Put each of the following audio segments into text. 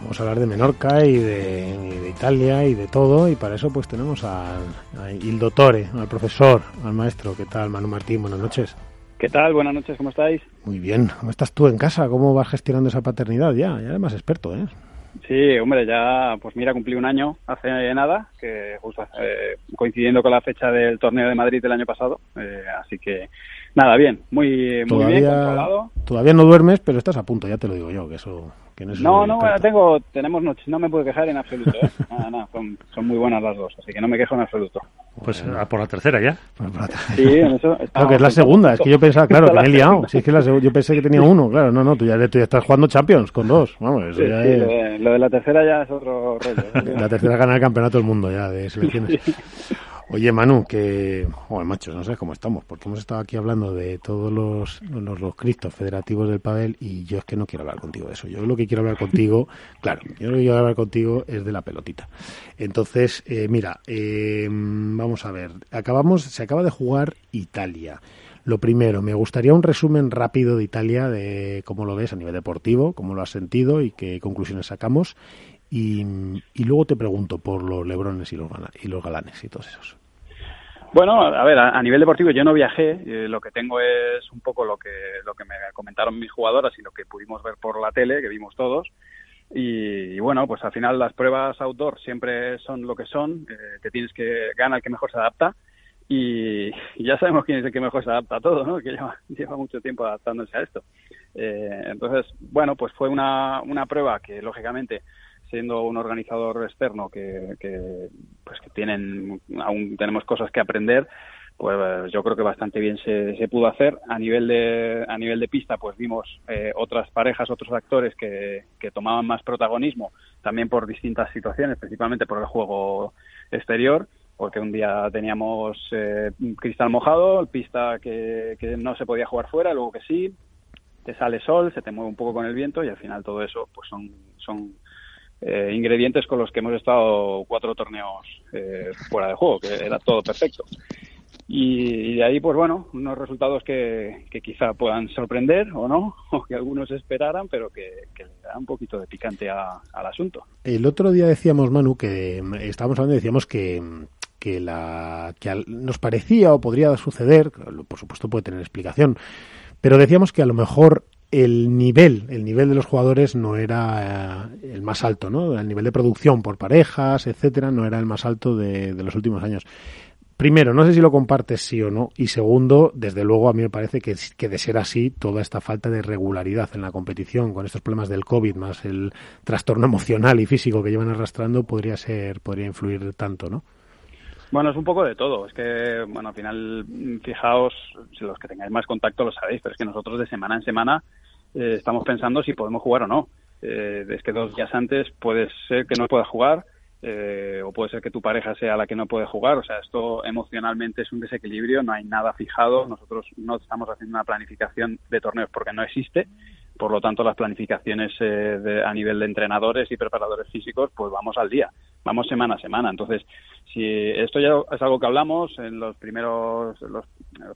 Vamos a hablar de Menorca y de, Italia y de todo, y para eso pues tenemos al, il dottore, al profesor, al maestro. ¿Qué tal, Manu Martín? Buenas noches. ¿Qué tal? Buenas noches, ¿cómo estáis? Muy bien. ¿Cómo estás tú en casa? ¿Cómo vas gestionando esa paternidad ya? Ya eres más experto, ¿eh? Sí, hombre, ya, pues mira, cumplí un año hace nada, que justo eh, coincidiendo con la fecha del torneo de Madrid del año pasado, eh, así que nada, bien, muy, muy bien controlado. Todavía no duermes, pero estás a punto, ya te lo digo yo, que eso no, no, tengo, tenemos noches, no me puedo quejar en absoluto. ¿eh? Nada, nada, son, son, muy buenas las dos, así que no me quejo en absoluto. Pues por la tercera ya. Sí, en eso. Claro, que es la segunda, es que yo pensaba, claro, que me he liado. Sí, es que la, yo pensé que tenía uno, claro, no, no, tú ya, tú ya estás jugando Champions con dos. Vamos, eso ya es... lo, de, la tercera ya es otro rollo. La tercera gana el campeonato del mundo ya de selecciones. Oye, Manu, que, joder, machos, no sé cómo estamos, porque hemos estado aquí hablando de todos los, los, los cristos federativos del pádel y yo es que no quiero hablar contigo de eso. Yo lo que quiero hablar contigo, claro, yo lo que quiero hablar contigo es de la pelotita. Entonces, eh, mira, eh, vamos a ver, acabamos, se acaba de jugar Italia. Lo primero, me gustaría un resumen rápido de Italia, de cómo lo ves a nivel deportivo, cómo lo has sentido y qué conclusiones sacamos. Y, luego te pregunto por los lebrones y los, y los galanes y todos esos. Bueno, a ver, a, nivel deportivo yo no viajé, eh, lo que tengo es un poco lo que, lo que me comentaron mis jugadoras y lo que pudimos ver por la tele, que vimos todos. Y, bueno, pues al final las pruebas outdoor siempre son lo que son, eh, te tienes que ganar el que mejor se adapta y, ya sabemos quién es el que mejor se adapta a todo, ¿no? que lleva, mucho tiempo adaptándose a esto. Eh, entonces, bueno, pues fue una, una prueba que lógicamente siendo un organizador externo que, que, pues que tienen aún tenemos cosas que aprender pues yo creo que bastante bien se, se pudo hacer. A nivel de a nivel de pista pues vimos eh, otras parejas otros actores que, que tomaban más protagonismo también por distintas situaciones principalmente por el juego exterior porque un día teníamos eh, cristal mojado pista que, que no se podía jugar fuera luego que sí te sale sol se te mueve un poco con el viento y al final todo eso pues son son eh, ingredientes con los que hemos estado cuatro torneos eh, fuera de juego, que era todo perfecto. Y, de ahí, pues bueno, unos resultados que, quizá puedan sorprender o no, o que algunos esperaran, pero que, le da un poquito de picante al asunto. El otro día decíamos, Manu, que estábamos hablando decíamos que, que, la, que nos parecía o podría suceder, por supuesto puede tener explicación, pero decíamos que a lo mejor el nivel, el nivel de los jugadores no era eh, el más alto, ¿no? El nivel de producción por parejas, etcétera, no era el más alto de, los últimos años. Primero, no sé si lo compartes sí o no. Y segundo, desde luego a mí me parece que, que de ser así, toda esta falta de regularidad en la competición, con estos problemas del COVID, más el trastorno emocional y físico que llevan arrastrando, podría ser, podría influir tanto, ¿no? Bueno, es un poco de todo. Es que, bueno, al final, fijaos, los que tengáis más contacto lo sabéis, pero es que nosotros de semana en semana eh, estamos pensando si podemos jugar o no. Eh, es que dos días antes puede ser que no puedas jugar eh, o puede ser que tu pareja sea la que no puede jugar. O sea, esto emocionalmente es un desequilibrio, no hay nada fijado. Nosotros no estamos haciendo una planificación de torneos porque no existe. Por lo tanto, las planificaciones eh, a nivel de entrenadores y preparadores físicos, pues vamos al día, vamos semana a semana. Entonces, si esto ya es algo que hablamos en los primeros los,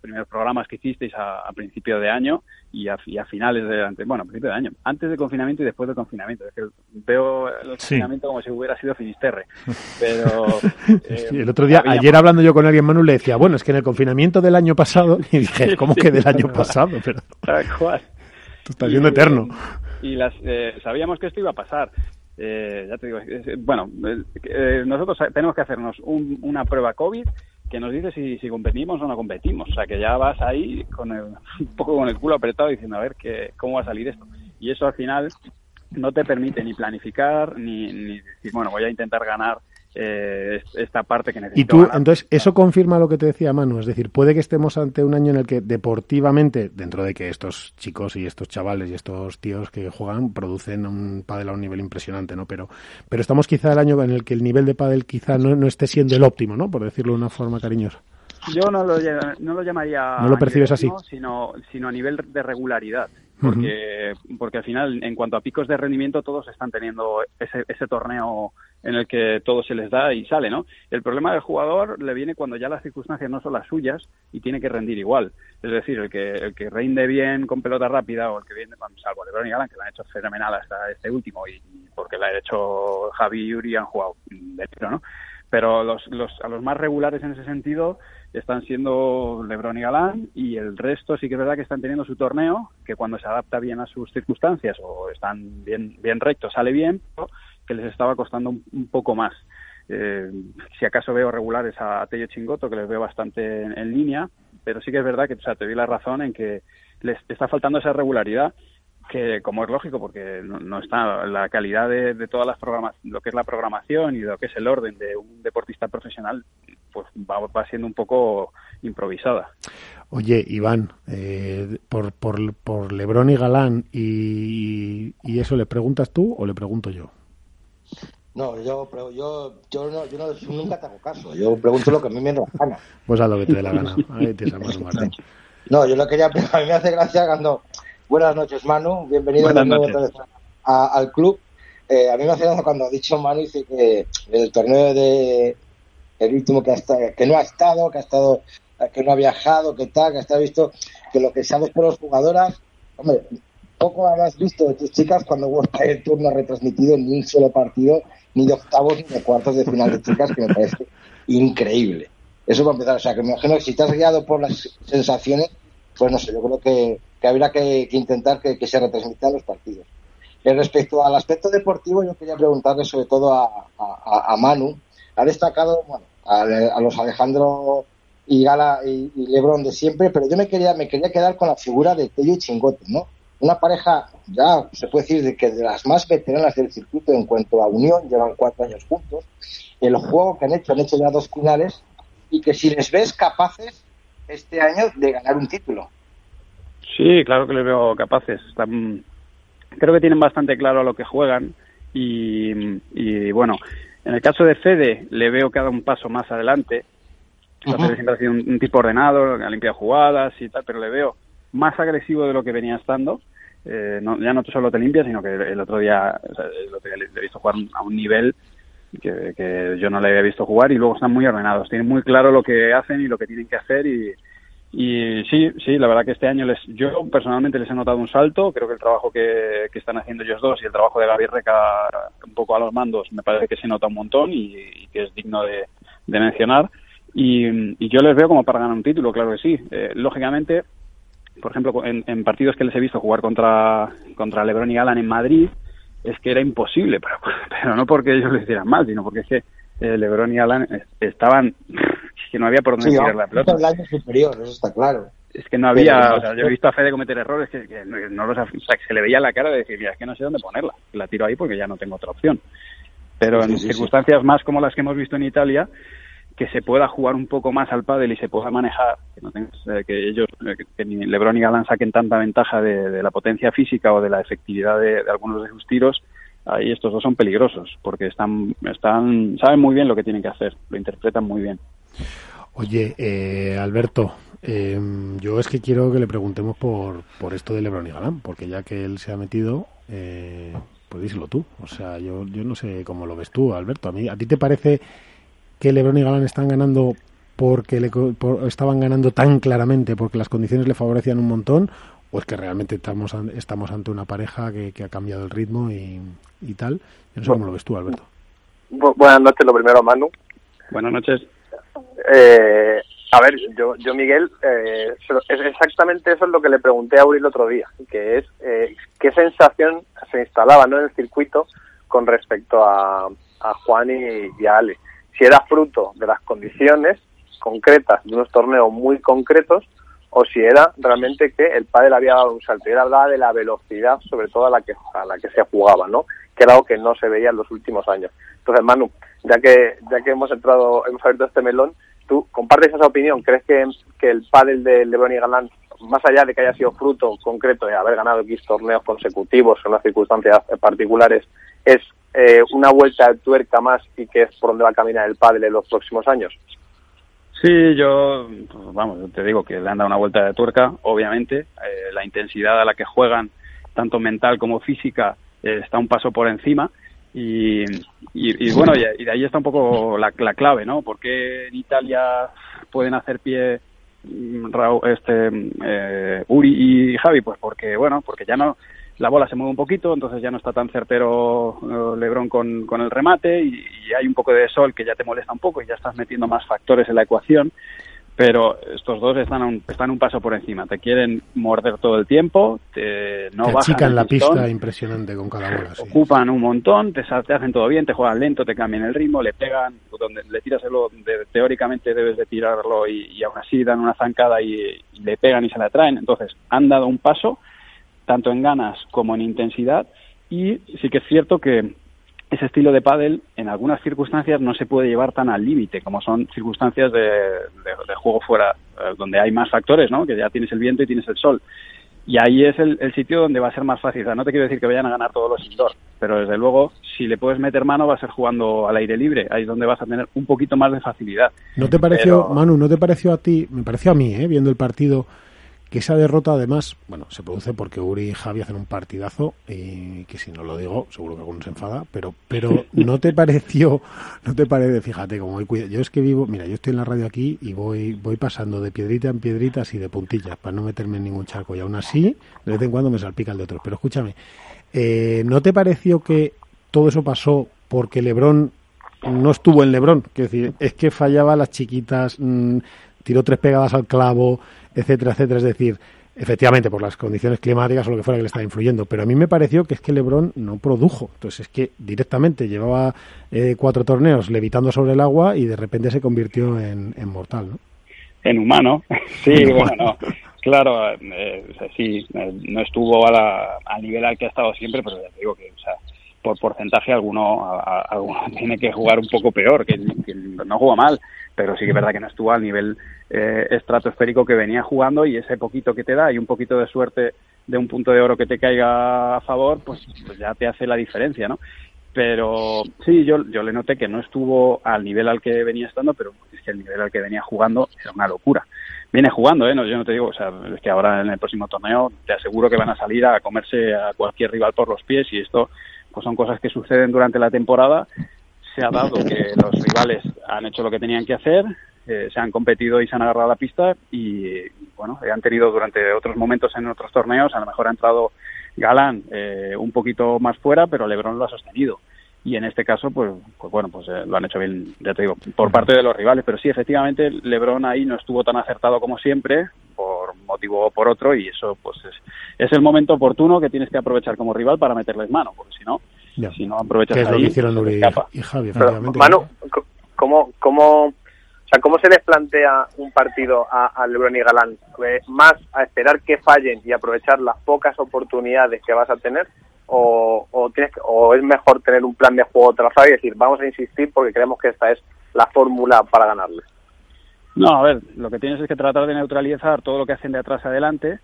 primeros programas que hicisteis a, principio de año y a, finales de bueno, a principio de año, antes del confinamiento y después del confinamiento. Es que veo el confinamiento como si hubiera sido Finisterre. Pero eh, el otro día, ayer hablando yo con alguien, Manu le decía, bueno, es que en el confinamiento del año pasado, y dije, ¿cómo que del año pasado? Pero... Tal cual. Esto está siendo eterno. Y las, eh, sabíamos que esto iba a pasar. Eh, ya te digo, bueno, eh, nosotros tenemos que hacernos una prueba COVID que nos dice si, si competimos o no competimos. O sea, que ya vas ahí con un poco con el culo apretado diciendo, a ver, que, ¿cómo va a salir esto? Y eso al final no te permite ni planificar, ni, ni decir, bueno, voy a intentar ganar eh, esta parte que necesito. Y tú, entonces, eso confirma lo que te decía Manu, es decir, puede que estemos ante un año en el que deportivamente, dentro de que estos chicos y estos chavales y estos tíos que juegan producen un pádel a un nivel impresionante, ¿no? Pero, pero estamos quizá el año en el que el nivel de pádel quizá no, no esté siendo el óptimo, ¿no? Por decirlo de una forma cariñosa. Yo no lo, no lo llamaría. No lo percibes así. Sino, sino a nivel de regularidad porque, porque al final, en cuanto a picos de rendimiento, todos están teniendo ese, ese torneo en el que todo se les da y sale, ¿no? El problema del jugador le viene cuando ya las circunstancias no son las suyas y tiene que rendir igual. Es decir, el que el que rinde bien con pelota rápida o el que viene, salvo LeBron y Galán, que lo han hecho fenomenal hasta este último y, porque lo ha hecho Javi y Yuri han jugado de ¿no? Pero los, los, a los más regulares en ese sentido están siendo Lebron y Galán y el resto sí que es verdad que están teniendo su torneo, que cuando se adapta bien a sus circunstancias o están bien, bien rectos sale bien, pero que les estaba costando un, poco más. Eh, si acaso veo regulares a, Tello Chingoto, que les veo bastante en, línea, pero sí que es verdad que te doy la razón en que les está faltando esa regularidad que como es lógico porque no, está la calidad de, todas las programas lo que es la programación y lo que es el orden de un deportista profesional pues va, siendo un poco improvisada oye Iván eh, por, por, por Lebrón y Galán y, y eso le preguntas tú o le pregunto yo no, yo, yo, yo, no, yo no, nunca te hago caso. Yo pregunto lo que a mí me da la gana. Pues a lo que te dé la gana. no, yo lo quería. A mí me hace gracia cuando. Buenas noches, Manu. Bienvenido al club. Eh, a mí me hace gracia cuando ha dicho Manu dice que el torneo de. El último que, ha estado, que no ha estado, que ha estado que no ha viajado, que tal, que está visto que lo que sabes por las jugadoras, hombre, poco habrás visto de tus chicas cuando World el turno ha retransmitido ni un solo partido ni de octavos ni de cuartos de final de chicas, que me parece increíble. Eso para empezar. O sea, que me imagino que si estás guiado por las sensaciones, pues no sé, yo creo que, que habría que, intentar que, se retransmitan los partidos. En respecto al aspecto deportivo, yo quería preguntarle sobre todo a, a, Manu. Ha destacado, bueno, a, los Alejandro y Gala y, Lebron de siempre, pero yo me quería, me quería quedar con la figura de Tello y Chingote, ¿no? Una pareja ya se puede decir de que de las más veteranas del circuito en cuanto a unión, llevan cuatro años juntos, el juego que han hecho, han hecho ya dos finales y que si les ves capaces este año de ganar un título. Sí, claro que les veo capaces. creo que tienen bastante claro a lo que juegan y, bueno, en el caso de Fede le veo que ha dado un paso más adelante. Siempre ha sido un, tipo ordenado, ha limpiado jugadas y tal, pero le veo más agresivo de lo que venía estando eh, no, ya no solo te limpia, sino que el otro día, le, he visto jugar a un nivel que, yo no le había visto jugar y luego están muy ordenados, tienen muy claro lo que hacen y lo que tienen que hacer y, sí, sí, la verdad que este año les, yo personalmente les he notado un salto, creo que el trabajo que, están haciendo ellos dos y el trabajo de Gaby Reca un poco a los mandos me parece que se nota un montón y, que es digno de, mencionar. Y, yo les veo como para ganar un título, claro que sí. Eh, lógicamente por ejemplo, en, partidos que les he visto jugar contra, contra Lebron y Alan en Madrid, es que era imposible, pero, pero no porque ellos lo hicieran mal, sino porque es que eh, Lebron y Alan estaban, que no había por dónde tirar la pelota. superior, eso está claro. Es que no había, o sea, yo he visto a Fede cometer errores que, no los, o sea, que se le veía la cara de decir, mira, es que no sé dónde ponerla, la tiro ahí porque ya no tengo otra opción. Pero en circunstancias más como las que hemos visto en Italia, que se pueda jugar un poco más al pádel y se pueda manejar, que, no eh, que ellos, eh, que ni Lebron y Galán saquen tanta ventaja de, la potencia física o de la efectividad de, algunos de sus tiros, ahí estos dos son peligrosos, porque están, están, saben muy bien lo que tienen que hacer, lo interpretan muy bien. Oye, eh, Alberto, em, yo es que quiero que le preguntemos por, por esto de Lebron y Galán, porque ya que él se ha metido, pues díselo tú. O sea, yo, yo no sé cómo lo ves tú, Alberto. A mí, ¿a ti te parece que LeBron y Galán están ganando porque le, estaban ganando tan claramente porque las condiciones le favorecían un montón o es que realmente estamos estamos ante una pareja que, ha cambiado el ritmo y, tal. Yo no sé cómo lo ves tú, Alberto. buenas noches, lo primero, Manu. Buenas noches. Eh, a ver, yo, yo Miguel, eh, es exactamente eso es lo que le pregunté a Uri el otro día, que es eh, qué sensación se instalaba ¿no? en el circuito con respecto a, a Juan y, y a Ale si era fruto de las condiciones concretas de unos torneos muy concretos o si era realmente que el pádel había dado un salto. Y él hablaba de la velocidad, sobre todo a la que a la que se jugaba, ¿no? Que era algo que no se veía en los últimos años. Entonces, Manu, ya que ya que hemos entrado, hemos abierto este melón, ¿tú compartes esa opinión? ¿Crees que, que el pádel de LeBron y Galán, más allá de que haya sido fruto concreto de haber ganado X torneos consecutivos en unas circunstancias particulares, es eh, una vuelta de tuerca más y que es por donde va a caminar el pádel en los próximos años? Sí, yo, pues, vamos, te digo que le han dado una vuelta de tuerca, obviamente. Eh, la intensidad a la que juegan, tanto mental como física, eh, está un paso por encima. Y, y, bueno, y, de ahí está un poco la, la clave, ¿no? ¿Por qué en Italia pueden hacer pie mm, este eh, Uri y Javi? Pues porque, bueno, porque ya no la bola se mueve un poquito, entonces ya no está tan certero eh, Lebron con, con el remate y, hay un poco de sol que ya te molesta un poco y ya estás metiendo más factores en la ecuación pero estos dos están un, están un paso por encima. Te quieren morder todo el tiempo, te, no te bajan la pista impresionante con cada bola. Ocupan un montón, te, te, hacen todo bien, te juegan lento, te cambian el ritmo, le pegan, donde le tiras el donde teóricamente debes de tirarlo y, aún así dan una zancada y, le pegan y se la traen. Entonces, han dado un paso, tanto en ganas como en intensidad, y sí que es cierto que ese estilo de pádel en algunas circunstancias no se puede llevar tan al límite como son circunstancias de, juego fuera eh, donde hay más factores no que ya tienes el viento y tienes el sol. Y ahí es el, sitio donde va a ser más fácil. No te quiero decir que vayan a ganar todos los indoor pero desde luego si le puedes meter mano va a ser jugando al aire libre. Ahí es donde vas a tener un poquito más de facilidad. No te pareció Manu no te pareció a ti me pareció a mí ¿eh? viendo el partido que esa derrota además, bueno, se produce porque Uri y Javi hacen un partidazo y que si no lo digo, seguro que alguno se enfada, pero pero no te pareció, no te parece, fíjate, como voy yo es que vivo, mira, yo estoy en la radio aquí y voy voy pasando de piedrita en piedrita así de puntillas para no meterme en ningún charco y aún así de vez en cuando me salpica el de otros, pero escúchame, eh, ¿no te pareció que todo eso pasó porque Lebrón no estuvo en Lebrón, es decir, es que fallaba las chiquitas, mm, tiró tres pegadas al clavo, etcétera, etcétera. Es decir, efectivamente, por las condiciones climáticas o lo que fuera que le estaba influyendo. Pero a mí me pareció que es que Lebron no produjo. Entonces es que directamente llevaba eh, cuatro torneos levitando sobre el agua y de repente se convirtió en, mortal, ¿no? En humano. Sí, bueno, Claro, eh, sí, eh, no estuvo a la, al nivel al que ha estado siempre, pero ya te digo que, o sea, por porcentaje alguno, tiene que jugar un poco peor, que, no jugó mal, pero sí que es verdad que no estuvo al nivel eh, estratosférico que venía jugando y ese poquito que te da y un poquito de suerte de un punto de oro que te caiga a favor, pues, pues ya te hace la diferencia, ¿no? Pero sí, yo, yo le noté que no estuvo al nivel al que venía estando, pero es que el nivel al que venía jugando era una locura. Viene jugando, ¿eh? No, yo no te digo, o sea, es que ahora en el próximo torneo te aseguro que van a salir a comerse a cualquier rival por los pies y esto pues son cosas que suceden durante la temporada. Se ha dado que los rivales han hecho lo que tenían que hacer, eh, se han competido y se han agarrado la pista y, bueno, han tenido durante otros momentos en otros torneos, a lo mejor ha entrado Galán eh, un poquito más fuera, pero Lebron lo ha sostenido. Y en este caso, pues, pues bueno, pues eh, lo han hecho bien, ya te digo, por parte de los rivales. Pero sí, efectivamente, Lebron ahí no estuvo tan acertado como siempre, por motivo o por otro, y eso, pues, es, es el momento oportuno que tienes que aprovechar como rival para meterles mano, porque si no, si no aprovechas es lo que hicieron Uri y Javi, Manu, ¿cómo, cómo, o sea, ¿cómo se les plantea un partido a, a Lebron y Galán? ¿Más a esperar que fallen y aprovechar las pocas oportunidades que vas a tener? O, o, tienes, o es mejor tener un plan de juego trazado y decir, vamos a insistir porque creemos que esta es la fórmula para ganarles? No, a ver, lo que tienes es que tratar de neutralizar todo lo que hacen de atrás adelante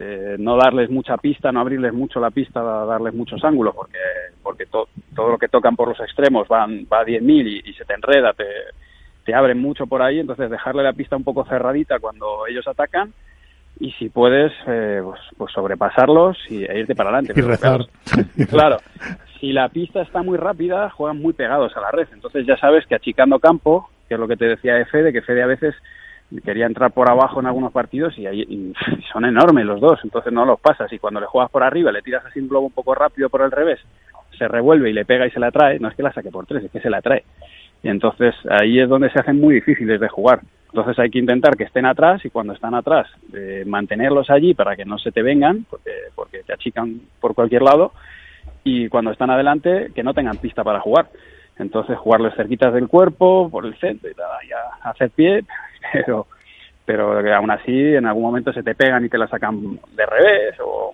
eh, no darles mucha pista, no abrirles mucho la pista, darles muchos ángulos, porque porque todo lo que tocan por los extremos van va a 10.000 y, y se te enreda, te, te abren mucho por ahí, entonces dejarle la pista un poco cerradita cuando ellos atacan y si puedes, eh, pues, pues, sobrepasarlos y, e irte para adelante. Y rezar. Claro, si la pista está muy rápida, juegan muy pegados a la red, entonces ya sabes que achicando campo, que es lo que te decía de Fede, que Fede a veces quería entrar por abajo en algunos partidos y, ahí, son enormes los dos, entonces no los pasas. Y cuando le juegas por arriba, le tiras así un globo un poco rápido por el revés, se revuelve y le pega y se la trae, no es que la saque por tres, es que se la trae. Y entonces ahí es donde se hacen muy difíciles de jugar. Entonces hay que intentar que estén atrás y cuando están atrás eh, mantenerlos allí para que no se te vengan, porque, porque te achican por cualquier lado, y cuando están adelante que no tengan pista para jugar. Entonces jugarles cerquitas del cuerpo, por el centro y, ya hacer pie, pero pero aún así en algún momento se te pegan y te la sacan de revés o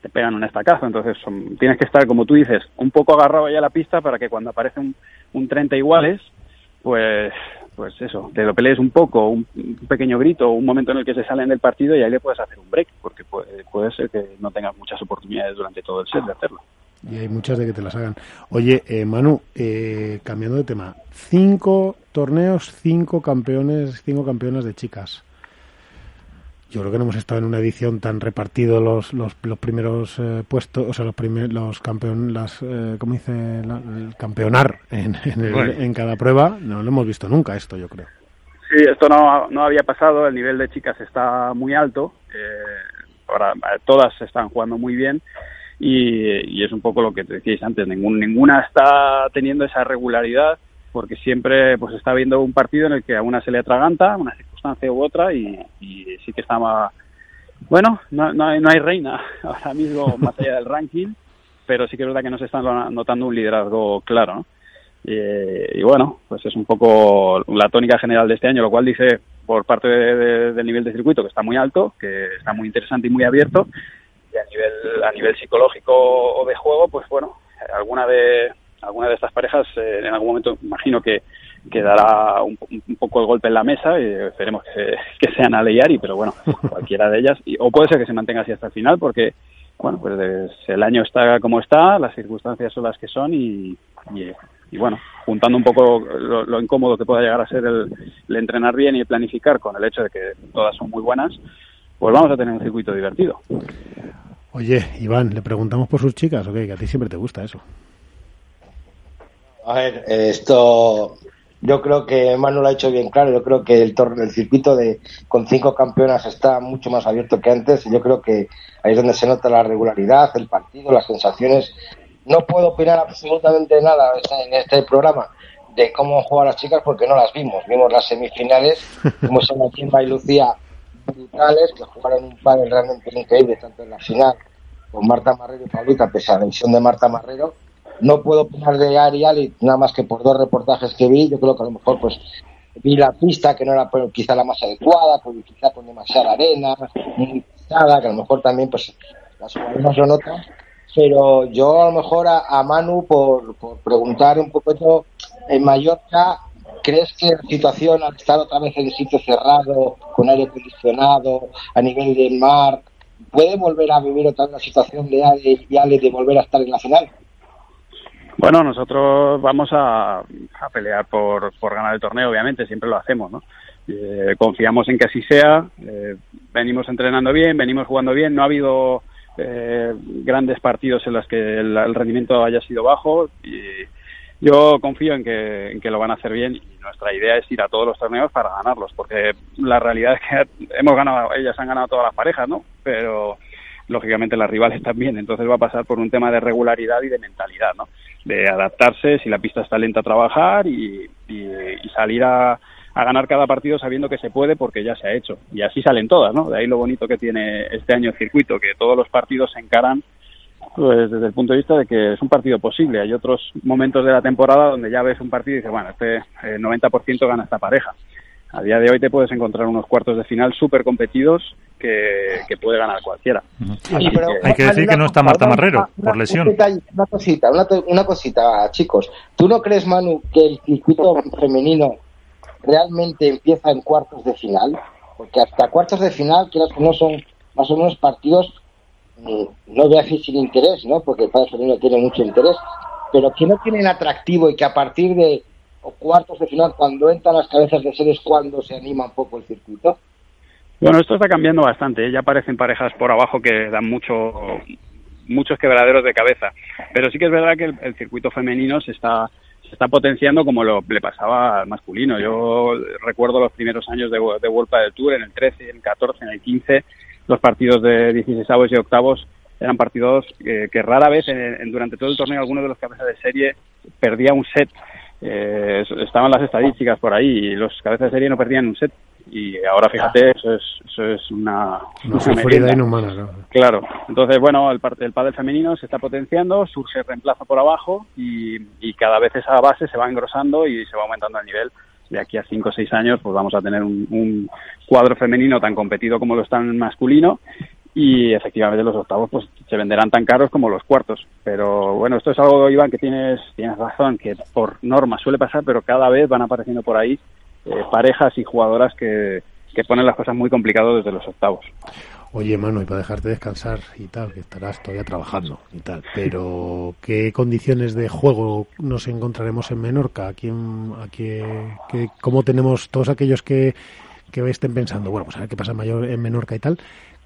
te pegan un estacazo, entonces tienes que estar, como tú dices, un poco agarrado ya a la pista para que cuando aparece un, un 30 iguales, pues pues eso, te lo pelees un poco, un, pequeño grito, un momento en el que se salen del partido y ahí le puedes hacer un break, porque puede, puede ser que no tengas muchas oportunidades durante todo el set de hacerlo. Y hay muchas de que te las hagan. Oye, eh, Manu, eh, cambiando de tema, cinco torneos, cinco campeones, cinco campeonas de chicas. yo creo que no hemos estado en una edición tan repartido los, los, los primeros eh, puestos, o sea, los primeros, los campeón, las, eh, ¿cómo dice? el campeonar en, en, cada prueba. No lo hemos visto nunca esto, yo creo. Sí, esto no, no había pasado. El nivel de chicas está muy alto. Eh, ahora todas están jugando muy bien. Y, y, es un poco lo que te decíais antes. Ningún, ninguna está teniendo esa regularidad porque siempre pues está viendo un partido en el que a una se le atraganta, una circunstancia u otra, y, sí que estaba... Bueno, no, no, hay, no hay reina ahora mismo más allá del ranking, pero sí que es verdad que no se está notando un liderazgo claro, Y, bueno, pues es un poco la tónica general de este año, lo cual dice por parte del nivel de circuito que está muy alto, que está muy interesante y muy abierto, y a nivel, a nivel psicológico o de juego, pues bueno, alguna de, alguna de estas parejas eh, en algún momento imagino que, que dará un, poco el golpe en la mesa y esperemos que, que sean a Leiari, pero bueno, cualquiera de ellas, y, o puede ser que se mantenga así hasta el final porque, bueno, pues el año está como está, las circunstancias son las que son y, y, bueno, juntando un poco lo, incómodo que pueda llegar a ser el, entrenar bien y planificar con el hecho de que todas son muy buenas, pues vamos a tener un circuito divertido. Oye, Iván, le preguntamos por sus chicas, ok, que a ti siempre te gusta eso. A ver, esto yo creo que Manu lo ha hecho bien claro. Yo creo que el, el circuito de con cinco campeonas está mucho más abierto que antes. Y yo creo que ahí es donde se nota la regularidad, el partido, las sensaciones. No puedo opinar absolutamente nada en este programa de cómo juegan las chicas porque no las vimos. Vimos las semifinales, vimos a Kimba y Lucía brutales que jugaron un par realmente increíble tanto en la final con Marta Marrero y Paulita, pese a la visión de Marta Marrero no puedo opinar de Arial y nada más que por dos reportajes que vi. Yo creo que a lo mejor pues vi la pista que no era pues, quizá la más adecuada, pues, quizá con demasiada arena, muy pisada, que a lo mejor también pues las jugadoras lo notan. Pero yo a lo mejor a, Manu por, preguntar un poco en Mallorca, ¿crees que la situación al estar otra vez en sitio cerrado, con aire acondicionado, a nivel del mar, puede volver a vivir otra vez la situación de Ale de volver a estar en la final? Bueno, nosotros vamos a, pelear por, por, ganar el torneo, obviamente, siempre lo hacemos, ¿no? Eh, confiamos en que así sea, eh, venimos entrenando bien, venimos jugando bien, no ha habido eh, grandes partidos en los que el, rendimiento haya sido bajo y yo confío en que, en que lo van a hacer bien y nuestra idea es ir a todos los torneos para ganarlos, porque la realidad es que hemos ganado, ellas han ganado todas las parejas, ¿no? Pero lógicamente las rivales también, entonces va a pasar por un tema de regularidad y de mentalidad, ¿no? De adaptarse, si la pista está lenta a trabajar y, salir a, ganar cada partido sabiendo que se puede porque ya se ha hecho. Y así salen todas, ¿no? De ahí lo bonito que tiene este año el circuito, que todos los partidos se encaran pues desde el punto de vista de que es un partido posible. Hay otros momentos de la temporada donde ya ves un partido y dices, bueno, este 90% eh, gana esta pareja a día de hoy te puedes encontrar unos cuartos de final súper competidos que, puede ganar cualquiera. Hay que decir que no está Marta Marrero por lesión. Una cosita, una, cosita, chicos. ¿Tú no crees, Manu, que el circuito femenino realmente empieza en cuartos de final? Porque hasta cuartos de final, que no son más o menos partidos, no voy a decir sin interés, ¿no? Porque el padre tiene mucho interés, pero que no tienen atractivo y que a partir de cuartos de final, cuando entran las cabezas de series, cuando se anima un poco el circuito? Bueno, esto está cambiando bastante. ¿eh? Ya aparecen parejas por abajo que dan mucho, muchos quebraderos de cabeza. Pero sí que es verdad que el, circuito femenino se está se está potenciando como lo le pasaba al masculino. Yo recuerdo los primeros años de, de del Tour, en el 13, en el 14, en el 15, los partidos de 16 y octavos eran partidos que, rara vez durante todo el torneo alguno de los cabezas de serie perdía un set. Eh, estaban las estadísticas por ahí y los cabezas de serie no perdían un set. Y ahora fíjate eso es eso es una, una inhumana claro. Entonces bueno el el pádel femenino se está potenciando surge reemplazo por abajo y, y cada vez esa base se va engrosando y se va aumentando el nivel de aquí a cinco o seis años pues vamos a tener un, un cuadro femenino tan competido como lo está en masculino y efectivamente los octavos pues se venderán tan caros como los cuartos. Pero bueno esto es algo Iván que tienes tienes razón que por norma suele pasar pero cada vez van apareciendo por ahí eh, parejas y jugadoras que, que ponen las cosas muy complicadas desde los octavos Oye, Manu, y para dejarte descansar y tal, que estarás todavía trabajando y tal, pero ¿qué condiciones de juego nos encontraremos en Menorca? ¿A quién, a qué, ¿Cómo tenemos todos aquellos que que estén pensando, bueno, pues a ver qué pasa en, mayor, en Menorca y tal,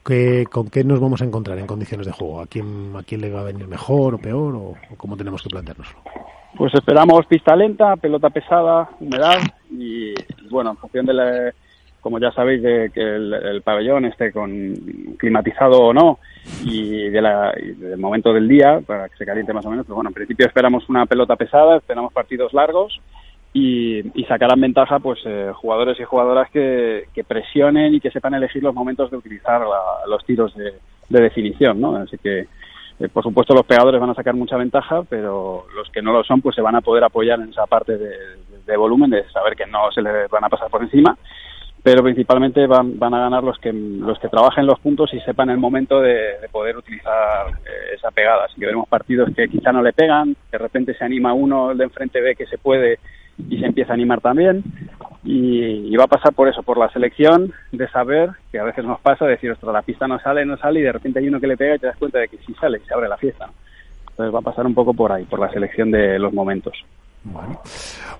que, ¿con qué nos vamos a encontrar en condiciones de juego? ¿A quién, a quién le va a venir mejor o peor o, cómo tenemos que planteárnoslo? Pues esperamos pista lenta, pelota pesada, humedad y, bueno, en función de la, como ya sabéis, de que el, pabellón esté con climatizado o no y, de la, del momento del día para que se caliente más o menos. Pero bueno, en principio esperamos una pelota pesada, esperamos partidos largos y, sacarán ventaja pues eh, jugadores y jugadoras que, presionen y que sepan elegir los momentos de utilizar los tiros de, definición, ¿no? Así que eh, por supuesto los pegadores van a sacar mucha ventaja, pero los que no lo son pues se van a poder apoyar en esa parte de, volumen, de saber que no se les van a pasar por encima, pero principalmente van, van a ganar los que los que trabajen los puntos y sepan el momento de, poder utilizar eh, esa pegada. Así que veremos partidos que quizá no le pegan, de repente se anima uno, el de enfrente ve que se puede y se empieza a animar también. Y, va a pasar por eso, por la selección de saber, que a veces nos pasa, decir, ostras, la pista no sale, no sale, y de repente hay uno que le pega y te das cuenta de que sí sale y se abre la fiesta. Entonces va a pasar un poco por ahí, por la selección de los momentos. Bueno,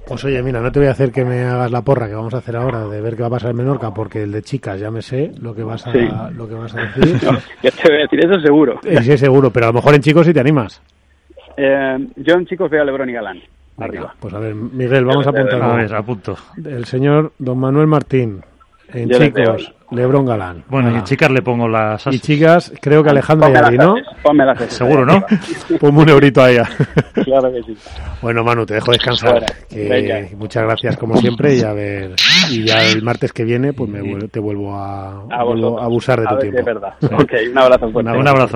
pues oye, mira, no te voy a hacer que me hagas la porra que vamos a hacer ahora de ver qué va a pasar en Menorca, porque el de chicas ya me sé lo que vas a, lo que vas a decir. ya te voy a decir eso seguro. sí, seguro, pero a lo mejor en chicos sí te animas. Eh, yo en chicos veo a Lebron y Galán. Arriba. Pues a ver, Miguel, vamos a apuntar. A ver, apunto. El señor Don Manuel Martín. En chicos, Lebron Galán. Bueno, y chicas le pongo las Y chicas, creo que Alejandra y Adri, ¿no? Ponme las Seguro, ¿no? Ponme un eurito a ella. claro que sí. Bueno, Manu, te dejo descansar. muchas gracias, como siempre, y a ver, y ya el martes que viene, pues me, te vuelvo a, a, abusar de tu tiempo. Es verdad. ok, un abrazo. un abrazo.